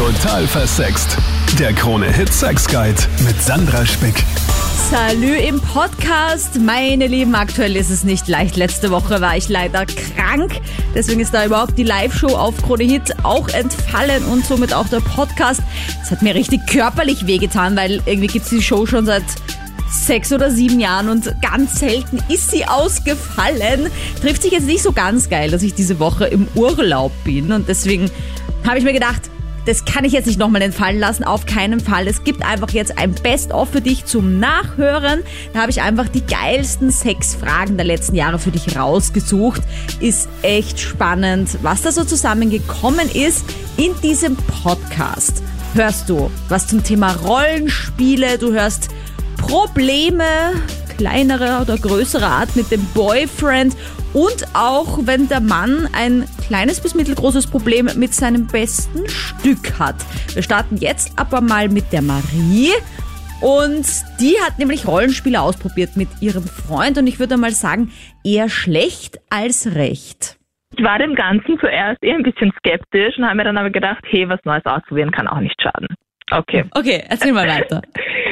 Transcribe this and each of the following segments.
Total versext. Der Krone-Hit Sex Guide mit Sandra Spick. Salü im Podcast. Meine Lieben, aktuell ist es nicht leicht. Letzte Woche war ich leider krank. Deswegen ist da überhaupt die Live-Show auf Krone Hit auch entfallen und somit auch der Podcast. Das hat mir richtig körperlich wehgetan, weil irgendwie gibt es die Show schon seit sechs oder sieben Jahren und ganz selten ist sie ausgefallen. Trifft sich jetzt nicht so ganz geil, dass ich diese Woche im Urlaub bin und deswegen habe ich mir gedacht, das kann ich jetzt nicht nochmal entfallen lassen, auf keinen Fall. Es gibt einfach jetzt ein Best-of für dich zum Nachhören. Da habe ich einfach die geilsten Sexfragen der letzten Jahre für dich rausgesucht. Ist echt spannend, was da so zusammengekommen ist in diesem Podcast. Hörst du was zum Thema Rollenspiele, du hörst Probleme kleinerer oder größerer Art mit dem Boyfriend und auch wenn der Mann ein kleines bis mittelgroßes Problem mit seinem besten Stück hat. Wir starten jetzt aber mal mit der Marie. Und die hat nämlich Rollenspiele ausprobiert mit ihrem Freund und ich würde mal sagen, eher schlecht als recht. Ich war dem Ganzen zuerst eher ein bisschen skeptisch und habe mir dann aber gedacht, hey, was Neues ausprobieren kann auch nicht schaden. Okay. Okay, erzähl mal weiter.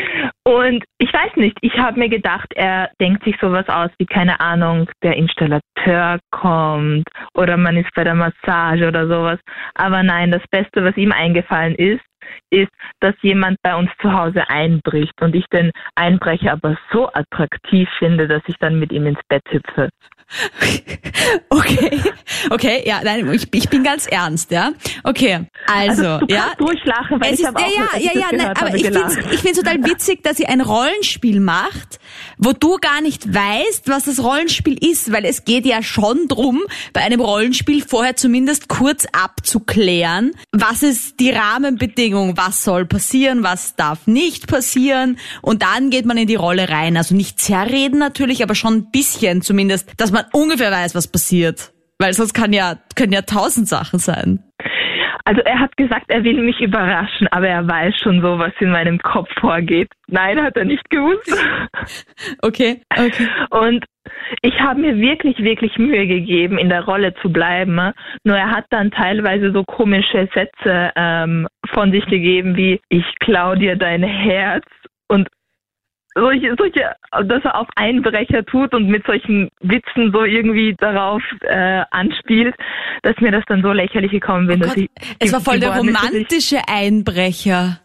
Und ich weiß nicht, ich habe mir gedacht, er denkt sich sowas aus wie, keine Ahnung, der Installateur kommt oder man ist bei der Massage oder sowas. Aber nein, das Beste, was ihm eingefallen ist, ist, dass jemand bei uns zu Hause einbricht und ich den Einbrecher aber so attraktiv finde, dass ich dann mit ihm ins Bett hüpfe. Okay, okay, ja, nein, ich, ich bin ganz ernst, ja. Okay, also, Also du ja. kannst ruhig lachen, weil Es ich ist, habe auch, ja, als ja, ja, ja, nein, aber ich finde ich find's total witzig, dass sie ein Rollenspiel macht, wo du gar nicht weißt, was das Rollenspiel ist, weil es geht ja schon drum, bei einem Rollenspiel vorher zumindest kurz abzuklären, was ist die Rahmenbedingung, was soll passieren, was darf nicht passieren und dann geht man in die Rolle rein. Also nicht zerreden natürlich, aber schon ein bisschen zumindest, dass man ungefähr weiß, was passiert. Weil sonst kann ja, können ja tausend Sachen sein. Also er hat gesagt, er will mich überraschen, aber er weiß schon so, was in meinem Kopf vorgeht. Nein, hat er nicht gewusst. Okay, okay. Und ich habe mir wirklich, wirklich Mühe gegeben, in der Rolle zu bleiben. Nur er hat dann teilweise so komische Sätze ähm, von sich gegeben wie ich klau dir dein Herz und solche, solche, dass er auf Einbrecher tut und mit solchen Witzen so irgendwie darauf äh, anspielt, dass mir das dann so lächerlich gekommen bin, Oh dass Gott, ich es war voll der romantische Einbrecher.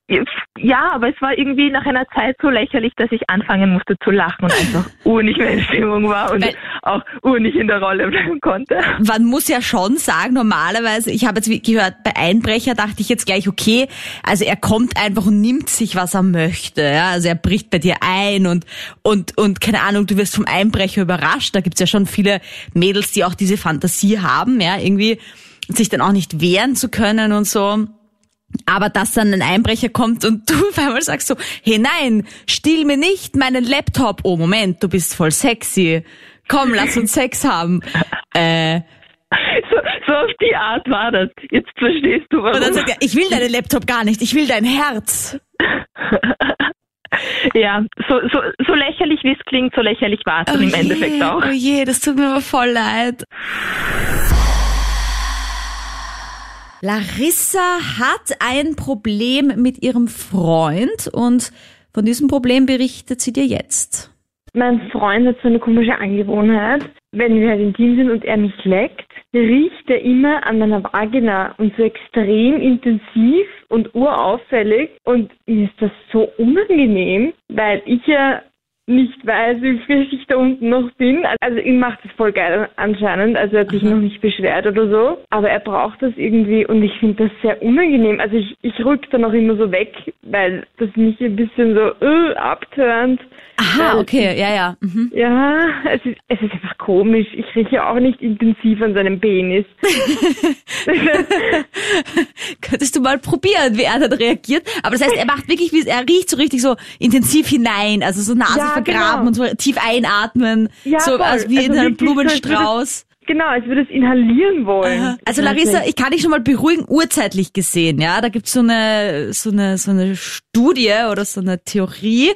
Ja, aber es war irgendwie nach einer Zeit so lächerlich, dass ich anfangen musste zu lachen und einfach urnig mehr in Stimmung war und Weil- auch urnig in der Rolle bleiben konnte. Man muss ja schon sagen, normalerweise, ich habe jetzt gehört, bei Einbrecher dachte ich jetzt gleich, okay, also er kommt einfach und nimmt sich, was er möchte. Ja? Also er bricht bei dir ein und, und, und keine Ahnung, du wirst vom Einbrecher überrascht. Da gibt's ja schon viele Mädels, die auch diese Fantasie haben, ja, irgendwie sich dann auch nicht wehren zu können und so. Aber dass dann ein Einbrecher kommt und du auf einmal sagst so, hey nein, stiehl mir nicht meinen Laptop. Oh Moment, du bist voll sexy. Komm, lass uns Sex haben. Äh, So, so auf die Art war das. Jetzt verstehst du, warum. und dann sagt er, ich will deinen Laptop gar nicht, ich will dein Herz. ja, so, so, so lächerlich wie es klingt, so lächerlich war es dann im Endeffekt je, auch. oh je, das tut mir aber voll leid. Larissa hat ein Problem mit ihrem Freund und von diesem Problem berichtet sie dir jetzt. Mein Freund hat so eine komische Angewohnheit. Wenn wir halt intim sind und er mich leckt, riecht er immer an meiner Vagina und so extrem intensiv und urauffällig. Und mir ist das so unangenehm, weil ich ja nicht weiß, wie frisch ich da unten noch bin. Also ihm macht es voll geil anscheinend. Also er hat sich noch nicht beschwert oder so. Aber er braucht das irgendwie und ich finde das sehr unangenehm. Also ich, ich rück dann auch immer so weg, weil das mich ein bisschen so äh, abtönt. Aha, okay, ja, ja. Mhm. ja, es ist, es ist einfach komisch. Ich rieche auch nicht intensiv an seinem Penis. Könntest du mal probieren, wie er dann reagiert. Aber das heißt, er macht wirklich, wie er riecht so richtig so intensiv hinein, also so Nase vergraben genau. und so tief einatmen, Ja, so also wie in Also einem als würde Blumenstrauß. genau, als würde es inhalieren wollen. Aha. Also Larissa, ich kann dich schon mal beruhigen, urzeitlich gesehen, ja. Da gibt's so eine, so eine, so eine Studie oder so eine Theorie,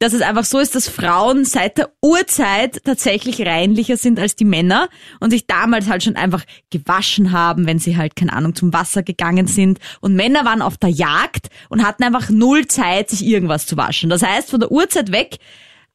dass es einfach so ist, dass Frauen seit der Urzeit tatsächlich reinlicher sind als die Männer und sich damals halt schon einfach gewaschen haben, wenn sie halt, keine Ahnung, zum Wasser gegangen sind. Und Männer waren auf der Jagd und hatten einfach null Zeit, sich irgendwas zu waschen. Das heißt, von der Uhrzeit weg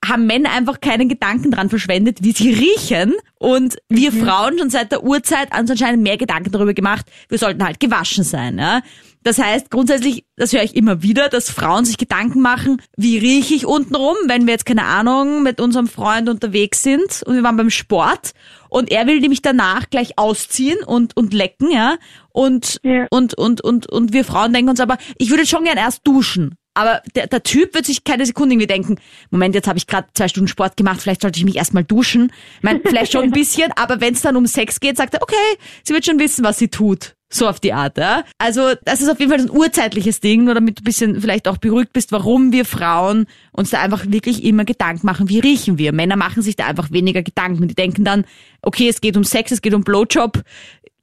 haben Männer einfach keinen Gedanken dran verschwendet, wie sie riechen. Und wir mhm. Frauen schon seit der Urzeit uns anscheinend mehr Gedanken darüber gemacht, wir sollten halt gewaschen sein. Ja? Das heißt, grundsätzlich, das höre ich immer wieder, dass Frauen sich Gedanken machen, wie rieche ich untenrum, wenn wir jetzt, keine Ahnung, mit unserem Freund unterwegs sind und wir waren beim Sport und er will nämlich danach gleich ausziehen und, und lecken, ja. Und, ja. und, und, und, und wir Frauen denken uns aber, ich würde schon gern erst duschen. Aber der, der Typ wird sich keine Sekunde irgendwie denken, Moment, jetzt habe ich gerade zwei Stunden Sport gemacht, vielleicht sollte ich mich erstmal duschen. Ich meine, vielleicht schon ein bisschen, aber wenn es dann um Sex geht, sagt er, okay, sie wird schon wissen, was sie tut. So auf die Art, ja. Also, das ist auf jeden Fall ein urzeitliches Ding, nur damit du ein bisschen vielleicht auch beruhigt bist, warum wir Frauen uns da einfach wirklich immer Gedanken machen, wie riechen wir. Männer machen sich da einfach weniger Gedanken. Die denken dann, okay, es geht um Sex, es geht um Blowjob,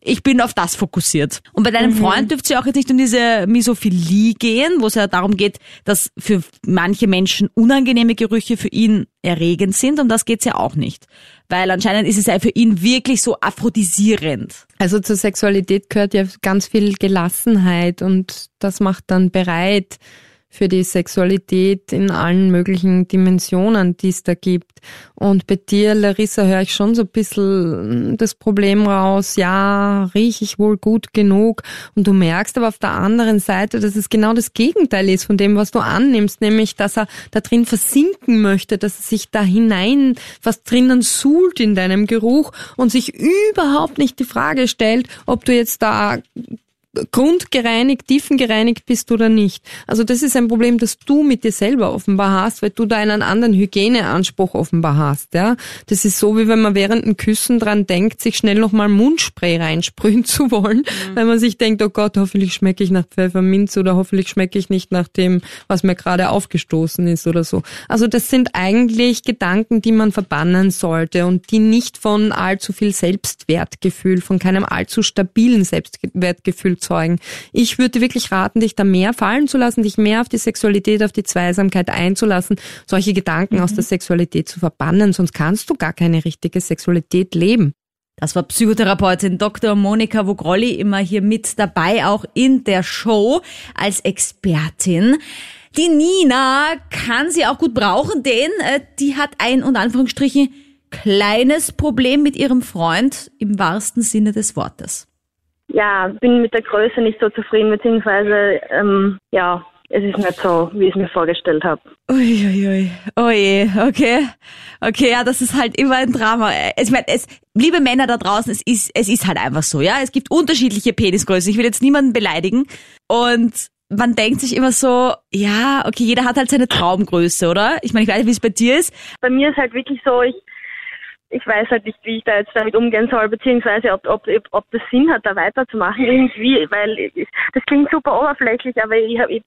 ich bin auf das fokussiert. Und bei deinem mhm. Freund dürfte es ja auch jetzt nicht um diese Misophilie gehen, wo es ja darum geht, dass für manche Menschen unangenehme Gerüche für ihn erregend sind. Um das geht's ja auch nicht. Weil anscheinend ist es ja für ihn wirklich so aphrodisierend. Also zur Sexualität gehört ja ganz viel Gelassenheit und das macht dann bereit, für die Sexualität in allen möglichen Dimensionen, die es da gibt. Und bei dir, Larissa, höre ich schon so ein bisschen das Problem raus, ja, rieche ich wohl gut genug. Und du merkst aber auf der anderen Seite, dass es genau das Gegenteil ist von dem, was du annimmst, nämlich, dass er da drin versinken möchte, dass er sich da hinein was drinnen suhlt in deinem Geruch und sich überhaupt nicht die Frage stellt, ob du jetzt da grundgereinigt, tiefengereinigt bist oder nicht. Also das ist ein Problem, das du mit dir selber offenbar hast, weil du da einen anderen Hygieneanspruch offenbar hast. Ja, das ist so wie wenn man während dem Küssen dran denkt, sich schnell nochmal Mundspray reinsprühen zu wollen, mhm. weil man sich denkt, oh Gott, hoffentlich schmecke ich nach Pfefferminz oder hoffentlich schmecke ich nicht nach dem, was mir gerade aufgestoßen ist oder so. Also das sind eigentlich Gedanken, die man verbannen sollte und die nicht von allzu viel Selbstwertgefühl, von keinem allzu stabilen Selbstwertgefühl zeugen. Ich würde wirklich raten, dich da mehr fallen zu lassen, dich mehr auf die Sexualität, auf die Zweisamkeit einzulassen, solche Gedanken mhm. aus der Sexualität zu verbannen, sonst kannst du gar keine richtige Sexualität leben. Das war Psychotherapeutin Dr. Monika Vogrolli immer hier mit dabei, auch in der Show als Expertin. Die Nina kann sie auch gut brauchen, denn äh, die hat ein und Anführungsstrichen kleines Problem mit ihrem Freund im wahrsten Sinne des Wortes ja, bin mit der Größe nicht so zufrieden, beziehungsweise ähm, ja, es ist nicht so, wie ich es mir vorgestellt habe. Uiuiui. Oh je, okay. Okay, ja, das ist halt immer ein Drama. Ich meine, es, liebe Männer da draußen, es ist, es ist halt einfach so, ja. Es gibt unterschiedliche Penisgrößen. Ich will jetzt niemanden beleidigen. Und man denkt sich immer so, ja, okay, jeder hat halt seine Traumgröße, oder? Ich meine, ich weiß nicht, wie es bei dir ist. Bei mir ist halt wirklich so, ich ich weiß halt nicht, wie ich da jetzt damit umgehen soll, beziehungsweise ob, ob, ob das Sinn hat, da weiterzumachen irgendwie, weil das klingt super oberflächlich, aber ich habe,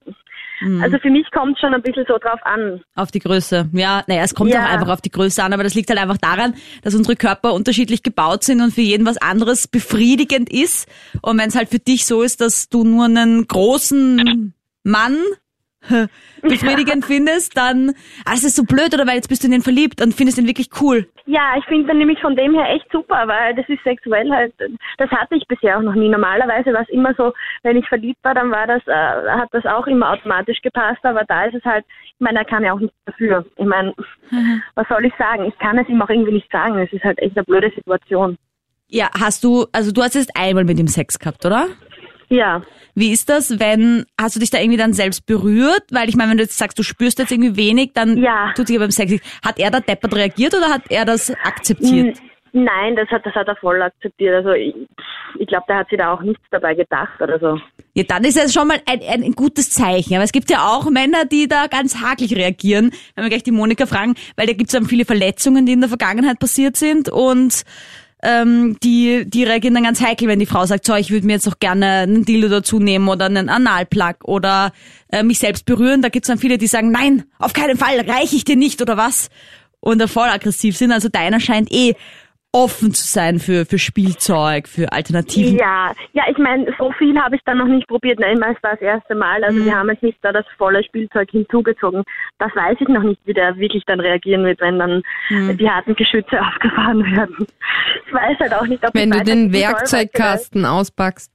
mhm. also für mich kommt es schon ein bisschen so drauf an. Auf die Größe, ja, naja, es kommt ja. auch einfach auf die Größe an, aber das liegt halt einfach daran, dass unsere Körper unterschiedlich gebaut sind und für jeden was anderes befriedigend ist. Und wenn es halt für dich so ist, dass du nur einen großen Mann befriedigend findest, dann, ah, es ist so blöd, oder weil jetzt bist du in den verliebt und findest ihn wirklich cool. Ja, ich finde dann nämlich von dem her echt super, weil das ist sexuell halt, das hatte ich bisher auch noch nie. Normalerweise war es immer so, wenn ich verliebt war, dann war das, äh, hat das auch immer automatisch gepasst, aber da ist es halt, ich meine, er kann ja auch nichts dafür. Ich meine, mhm. was soll ich sagen? Ich kann es ihm auch irgendwie nicht sagen. Es ist halt echt eine blöde Situation. Ja, hast du, also du hast jetzt einmal mit ihm Sex gehabt, oder? Ja. Wie ist das, wenn, hast du dich da irgendwie dann selbst berührt? Weil ich meine, wenn du jetzt sagst, du spürst jetzt irgendwie wenig, dann ja. tut sich ja beim Sex. Hat er da deppert reagiert oder hat er das akzeptiert? Nein, das hat, das hat er voll akzeptiert. Also ich, ich glaube, der hat sich da auch nichts dabei gedacht oder so. Ja, dann ist es schon mal ein, ein, gutes Zeichen. Aber es gibt ja auch Männer, die da ganz hakelig reagieren. Wenn wir gleich die Monika fragen, weil da gibt es dann viele Verletzungen, die in der Vergangenheit passiert sind und ähm, die, die reagieren dann ganz heikel, wenn die Frau sagt, so, ich würde mir jetzt auch gerne einen Dildo dazu nehmen oder einen Analplug oder äh, mich selbst berühren. Da gibt's dann viele, die sagen, nein, auf keinen Fall, reiche ich dir nicht oder was. Und da voll aggressiv sind. Also deiner scheint eh offen zu sein für, für Spielzeug, für Alternativen. Ja, ja, ich meine, so viel habe ich dann noch nicht probiert. Nein, es war das erste Mal. Also Mhm. wir haben jetzt nicht da das volle Spielzeug hinzugezogen. Das weiß ich noch nicht, wie der wirklich dann reagieren wird, wenn dann Mhm. die harten Geschütze aufgefahren werden. Ich weiß halt auch nicht, ob Wenn ich du den Werkzeugkasten auspackst.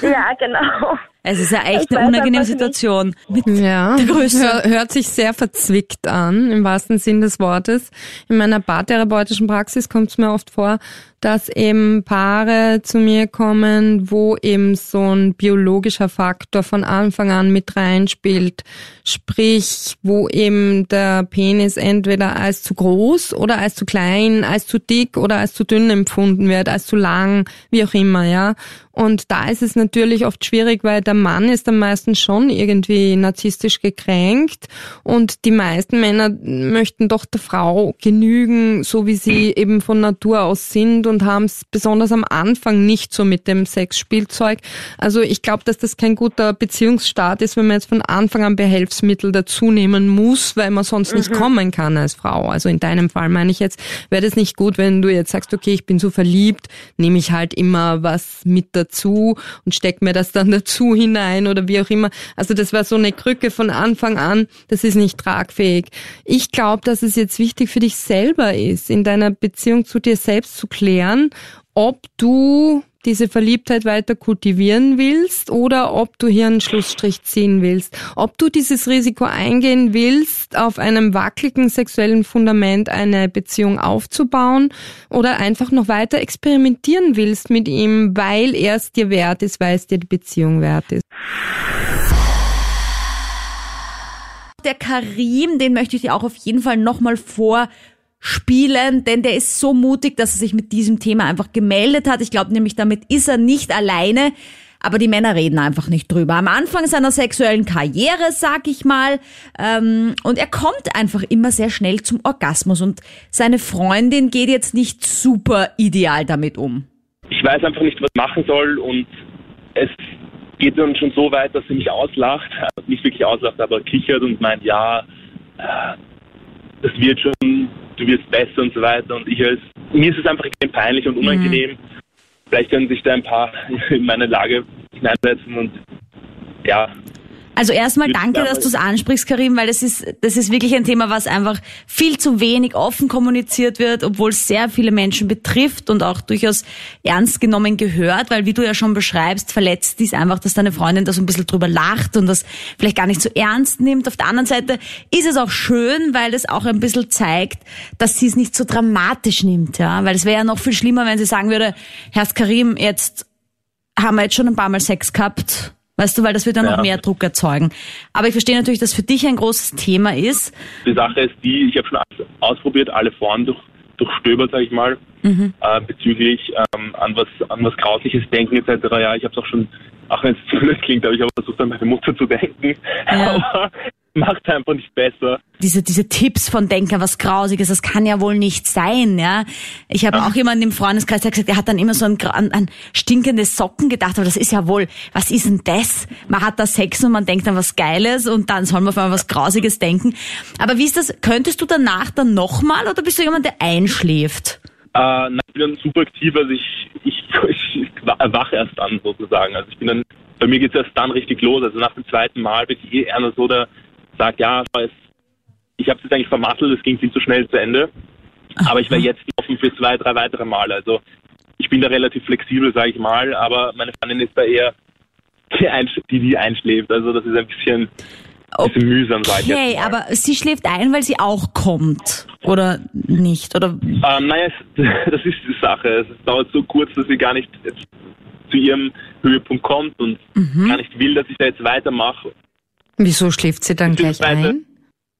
Ja, genau. Es ist ja echt eine unangenehme. Situation. Mit Ja, Der Größe. hör, hört sich sehr verzwickt an, im wahrsten Sinn des Wortes. In meiner paartherapeutischen Praxis kommt es mir oft vor, dass eben Paare zu mir kommen, wo eben so ein biologischer Faktor von Anfang an mit reinspielt. Sprich, wo eben der Penis entweder als zu groß oder als zu klein, als zu dick oder als zu dünn empfunden wird, als zu lang, wie auch immer, ja. Und da ist es natürlich oft schwierig, weil der Mann ist am meisten schon irgendwie narzisstisch gekränkt und die meisten Männer möchten doch der Frau genügen, so wie sie eben von Natur aus sind und haben es besonders am Anfang nicht so mit dem Sexspielzeug. Also ich glaube, dass das kein guter Beziehungsstart ist, wenn man jetzt von Anfang an Behelfsmittel dazu nehmen muss, weil man sonst nicht kommen kann als Frau. Also in deinem Fall meine ich jetzt, wäre das nicht gut, wenn du jetzt sagst, okay, ich bin so verliebt, nehme ich halt immer was mit dazu und steck mir das dann dazu hinein oder wie auch immer. Also das war so eine Krücke von Anfang an, das ist nicht tragfähig. Ich glaube, dass es jetzt wichtig für dich selber ist, in deiner Beziehung zu dir selbst zu klären, ob du diese Verliebtheit weiter kultivieren willst oder ob du hier einen Schlussstrich ziehen willst. Ob du dieses Risiko eingehen willst, auf einem wackeligen sexuellen Fundament eine Beziehung aufzubauen oder einfach noch weiter experimentieren willst mit ihm, weil er es dir wert ist, weil es dir die Beziehung wert ist. Der Karim, den möchte ich dir auch auf jeden Fall nochmal vorspielen, denn der ist so mutig, dass er sich mit diesem Thema einfach gemeldet hat. Ich glaube nämlich, damit ist er nicht alleine. Aber die Männer reden einfach nicht drüber. Am Anfang seiner sexuellen Karriere, sag ich mal. Ähm, und er kommt einfach immer sehr schnell zum Orgasmus. Und seine Freundin geht jetzt nicht super ideal damit um. ich weiß einfach nicht, was ich machen soll und es geht dann schon so weit, dass sie mich auslacht, nicht wirklich auslacht, aber kichert und meint, ja, äh, das wird schon, du wirst besser und so weiter und ich als, mir ist es einfach extrem peinlich und unangenehm. Vielleicht können sich da ein paar in meine Lage hineinsetzen und ja, Also erstmal danke, dass du es ansprichst, Karim, weil das ist, das ist wirklich ein Thema, was einfach viel zu wenig offen kommuniziert wird, obwohl es sehr viele Menschen betrifft und auch durchaus ernst genommen gehört, weil wie du ja schon beschreibst, verletzt dies einfach, dass deine Freundin da so ein bisschen drüber lacht und das vielleicht gar nicht so ernst nimmt. Auf der anderen Seite ist es auch schön, weil es auch ein bisschen zeigt, dass sie es nicht so dramatisch nimmt, ja, weil es wäre ja noch viel schlimmer, wenn sie sagen würde, Herr Karim, jetzt haben wir jetzt schon ein paar Mal Sex gehabt. Weißt du, weil das wird dann Ja. noch mehr Druck erzeugen. Aber ich verstehe natürlich, dass für dich ein großes Thema ist. Die Sache ist die, ich habe schon alles ausprobiert, alle Foren durch, durchstöbert, sage ich mal, äh, bezüglich ähm, an was an was Grausliches denken etc. Ja, ich habe es auch schon, auch wenn es blöd klingt, aber ich habe versucht, an meine Mutter zu denken. Ja. Aber macht einfach nicht besser. Diese, diese Tipps von Denker, was Grausiges, das kann ja wohl nicht sein, ja. Ich habe auch jemanden im Freundeskreis, der gesagt, der hat dann immer so an, an, stinkende Socken gedacht, aber das ist ja wohl, was ist denn das? Man hat da Sex und man denkt an was Geiles und dann soll man auf einmal was Grausiges denken. Aber wie ist das? Könntest du danach dann nochmal oder bist du jemand, der einschläft? Äh, nein, ich bin dann super aktiv, also ich, ich, ich erwache erst dann sozusagen. Also ich bin dann, bei mir geht es erst dann richtig los. Also nach dem zweiten Mal bin ich eh einer so, der sagt, ja, es, ich habe es jetzt eigentlich vermasselt, es ging viel zu schnell zu Ende. Aber ich wäre jetzt offen für zwei, drei weitere Male. Also ich bin da relativ flexibel, sage ich mal, aber meine Freundin ist da eher die, einsch- die, einschläft. Also das ist ein bisschen, bisschen mühsam, sage ich jetzt Okay, mal. aber sie schläft ein, weil sie auch kommt. Oder nicht? Oder Ähm, naja, das ist die Sache. Es dauert so kurz, dass sie gar nicht zu ihrem Höhepunkt kommt und Mhm. gar nicht will, dass ich da jetzt weitermache. Wieso schläft sie dann gleich ein?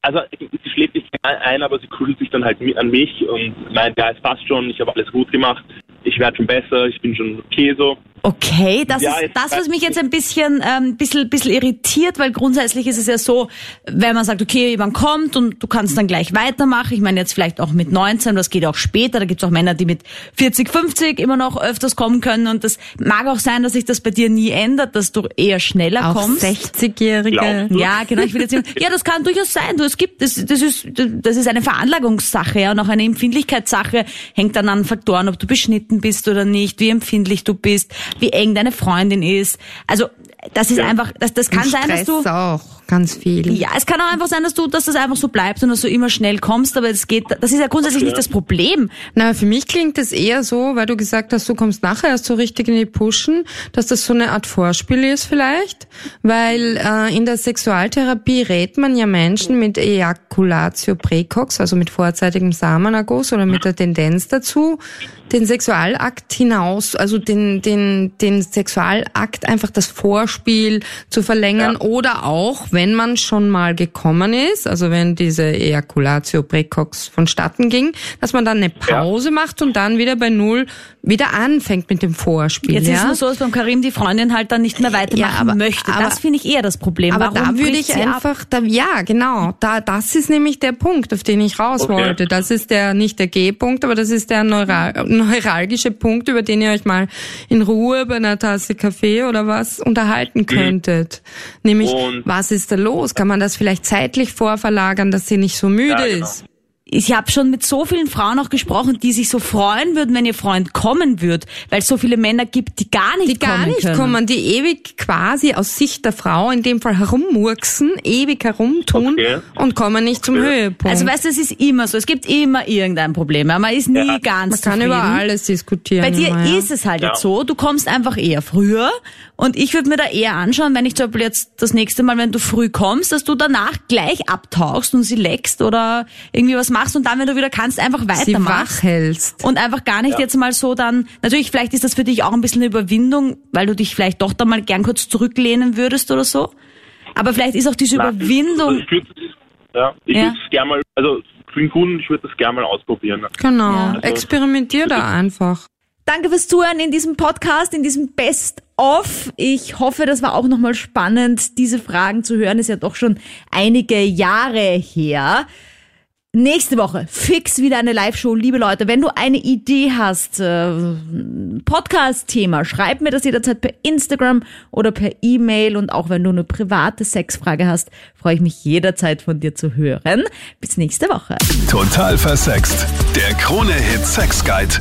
Also sie schläft nicht ein, aber sie kuschelt sich dann halt an mich und meint, ja, es passt schon, ich habe alles gut gemacht, ich werde schon besser, ich bin schon okay so. Okay, das Ja, ist das, was mich ich jetzt ein bisschen, ähm, bisschen, bisschen irritiert, weil grundsätzlich ist es ja so, wenn man sagt, okay, jemand kommt und du kannst dann gleich weitermachen. Ich meine jetzt vielleicht auch mit 19, das geht auch später. Da gibt es auch Männer, die mit 40, 50 immer noch öfters kommen können. Und das mag auch sein, dass sich das bei dir nie ändert, dass du eher schneller Auch kommst. 60-Jährige. Glaubst du? Ja, genau. Ich will jetzt ja, das kann durchaus sein. Du, es gibt, das, das ist, das ist eine Veranlagungssache ja, und auch eine Empfindlichkeitssache. Hängt dann an Faktoren, ob du beschnitten bist oder nicht, wie empfindlich du bist, wie eng deine Freundin ist. Also das ist einfach, das, das kann Und sein, dass Stress du auch ganz viel. ja, es kann auch einfach sein, dass du, dass das einfach so bleibt und dass du immer schnell kommst, aber es geht, das ist ja grundsätzlich nicht das Problem. Na, für mich klingt es eher so, weil du gesagt hast, du kommst nachher erst so richtig in die Pushen, dass das so eine Art Vorspiel ist vielleicht, weil äh, in der Sexualtherapie rät man ja Menschen mit Ejaculatio precox, also mit vorzeitigem Samenerguss oder mit der Tendenz dazu, den Sexualakt hinaus, also den, den, den Sexualakt einfach das Vorspiel zu verlängern oder auch, wenn man schon mal gekommen ist, also wenn diese Ejaculatio precox vonstatten ging, dass man dann eine Pause macht und dann wieder bei Null wieder anfängt mit dem Vorspiel. Jetzt ja? ist nur so, dass beim Karim die Freundin halt dann nicht mehr weitermachen Ja, aber- möchte. aber- das finde ich eher das Problem. Aber Warum da würde ich einfach, da, ja, genau, da, das ist nämlich der Punkt, auf den ich raus Okay. wollte. Das ist der, nicht der G-Punkt, aber das ist der neural, neuralgische Punkt, über den ihr euch mal in Ruhe bei einer Tasse Kaffee oder was unterhalten könntet. Nämlich, Und- was ist da los? Kann man das vielleicht zeitlich vorverlagern, dass sie nicht so müde Ja, genau. ist? Ich habe schon mit so vielen Frauen auch gesprochen, die sich so freuen würden, wenn ihr Freund kommen würde, weil es so viele Männer gibt, die gar nicht Die gar kommen nicht können. kommen, die ewig quasi aus Sicht der Frau in dem Fall herummurksen, ewig herumtun Okay. und kommen nicht zum Okay. Höhepunkt. Also weißt du, es ist immer so, es gibt immer irgendein Problem. ja. Man ist nie Ja. ganz Man kann zufrieden. über alles diskutieren. Bei dir immer, ja. ist es halt Ja. jetzt so, du kommst einfach eher früher und ich würde mir da eher anschauen, wenn ich zum Beispiel jetzt das nächste Mal, wenn du früh kommst, dass du danach gleich abtauchst und sie leckst oder irgendwie was machst und dann, wenn du wieder kannst, einfach weitermachst. Und einfach gar nicht jetzt mal so dann, natürlich vielleicht ist das für dich auch ein bisschen eine Überwindung, weil du dich vielleicht doch da mal gern kurz zurücklehnen würdest oder so. Aber vielleicht ist auch diese Nein, Überwindung, Also ich würde ja, ich Ja. würde es gerne mal, also für den Kunden, ich würde das gerne mal ausprobieren. Genau. Ja. Experimentier da einfach. Danke fürs Zuhören in diesem Podcast, in diesem Best-of. Ich hoffe, das war auch nochmal spannend, diese Fragen zu hören. Ist ja doch schon einige Jahre her. Nächste Woche fix wieder eine Live-Show. Liebe Leute, wenn du eine Idee hast, äh, Podcast-Thema, schreib mir das jederzeit per Instagram oder per E-Mail. Und auch wenn du eine private Sexfrage hast, freue ich mich jederzeit von dir zu hören. Bis nächste Woche. Total versext. Der Krone-Hit Sex Guide.